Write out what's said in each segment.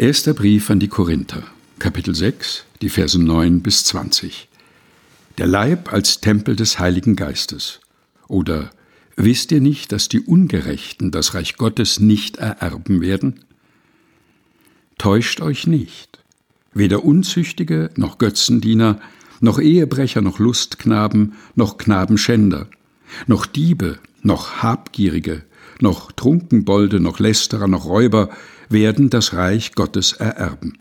Erster Brief an die Korinther, Kapitel 6, die Verse 9 bis 20. Der Leib als Tempel des Heiligen Geistes. Oder wisst ihr nicht, dass die Ungerechten das Reich Gottes nicht ererben werden? Täuscht euch nicht. Weder Unzüchtige noch Götzendiener, noch Ehebrecher noch Lustknaben, noch Knabenschänder, noch Diebe, noch Habgierige, noch Trunkenbolde, noch Lästerer, noch Räuber werden das Reich Gottes ererben.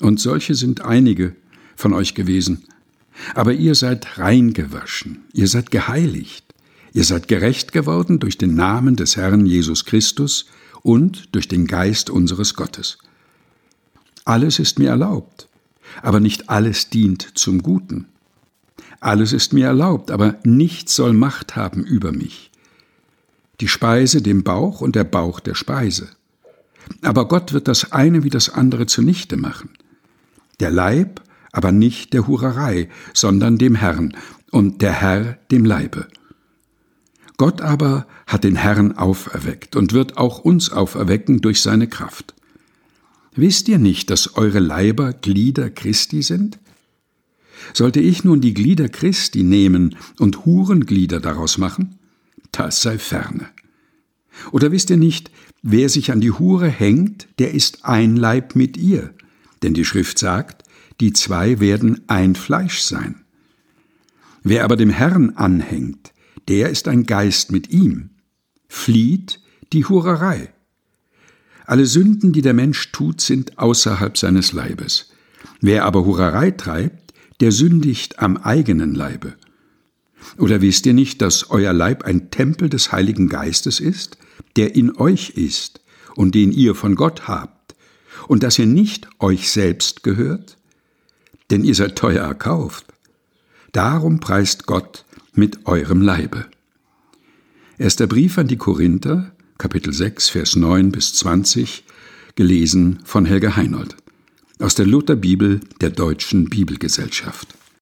Und solche sind einige von euch gewesen. Aber ihr seid reingewaschen, ihr seid geheiligt, ihr seid gerecht geworden durch den Namen des Herrn Jesus Christus und durch den Geist unseres Gottes. Alles ist mir erlaubt, aber nicht alles dient zum Guten. Alles ist mir erlaubt, aber nichts soll Macht haben über mich. Die Speise dem Bauch und der Bauch der Speise. Aber Gott wird das eine wie das andere zunichte machen. Der Leib, aber nicht der Hurerei, sondern dem Herrn, und der Herr dem Leibe. Gott aber hat den Herrn auferweckt und wird auch uns auferwecken durch seine Kraft. Wisst ihr nicht, dass eure Leiber Glieder Christi sind? Sollte ich nun die Glieder Christi nehmen und Hurenglieder daraus machen? Das sei ferne. Oder wisst ihr nicht, wer sich an die Hure hängt, der ist ein Leib mit ihr? Denn die Schrift sagt, die zwei werden ein Fleisch sein. Wer aber dem Herrn anhängt, der ist ein Geist mit ihm. Flieht die Hurerei. Alle Sünden, die der Mensch tut, sind außerhalb seines Leibes. Wer aber Hurerei treibt, der sündigt am eigenen Leibe. Oder wisst ihr nicht, dass euer Leib ein Tempel des Heiligen Geistes ist, der in euch ist und den ihr von Gott habt, und dass ihr nicht euch selbst gehört? Denn ihr seid teuer erkauft. Darum preist Gott mit eurem Leibe. Erster Brief an die Korinther, Kapitel 6, Vers 9 bis 20, gelesen von Helga Heinold. Aus der Lutherbibel der Deutschen Bibelgesellschaft.